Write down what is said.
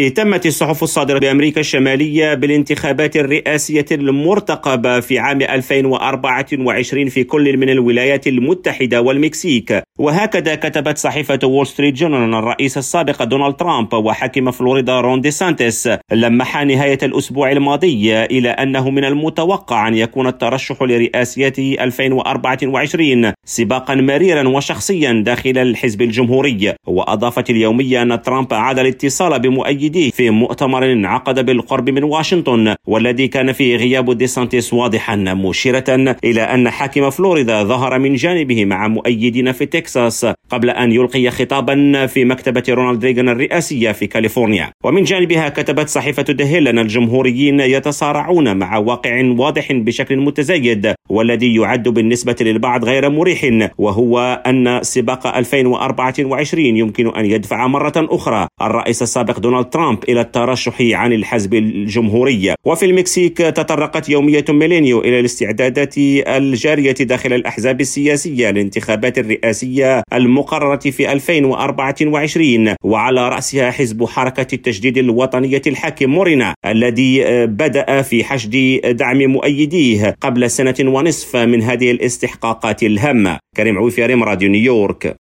اهتمت الصحف الصادرة بأمريكا الشمالية بالانتخابات الرئاسية المرتقبة في عام 2024 في كل من الولايات المتحدة والمكسيك. وهكذا كتبت صحيفة وول ستريت جورنال الرئيس السابق دونالد ترامب وحاكم فلوريدا رون دي سانتيس لمح نهاية الأسبوع الماضي إلى أنه من المتوقع أن يكون الترشح لرئاسيته 2024 سباقا مريرا وشخصيا داخل الحزب الجمهوري. وأضافت اليومية أن ترامب أعاد الاتصال بمؤيديه في مؤتمر انعقد بالقرب من واشنطن والذي كان فيه غياب دي سانتيس واضحا مشيرة إلى أن حاكم فلوريدا ظهر من جانبه مع مؤيدين في تكساس قبل أن يلقي خطابا في مكتبة رونالد ريغان الرئاسية في كاليفورنيا. ومن جانبها كتبت صحيفة The Hill أن الجمهوريين يتصارعون مع واقع واضح بشكل متزايد والذي يعد بالنسبة للبعض غير مريح وهو أن سباق 2024 يمكن أن يدفع مرة أخرى الرئيس السابق دونالد ترامب إلى الترشح عن الحزب الجمهوري. وفي المكسيك تطرقت يومية ميلينيو إلى الاستعدادات الجارية داخل الأحزاب السياسية للانتخابات الرئاسية المقررة في 2024 وعلى رأسها حزب حركة التجديد الوطنية الحاكم مورينا الذي بدأ في حشد دعم مؤيديه قبل سنة ونصف من هذه الاستحقاقات الهامة. كريم عويفي راديو نيويورك.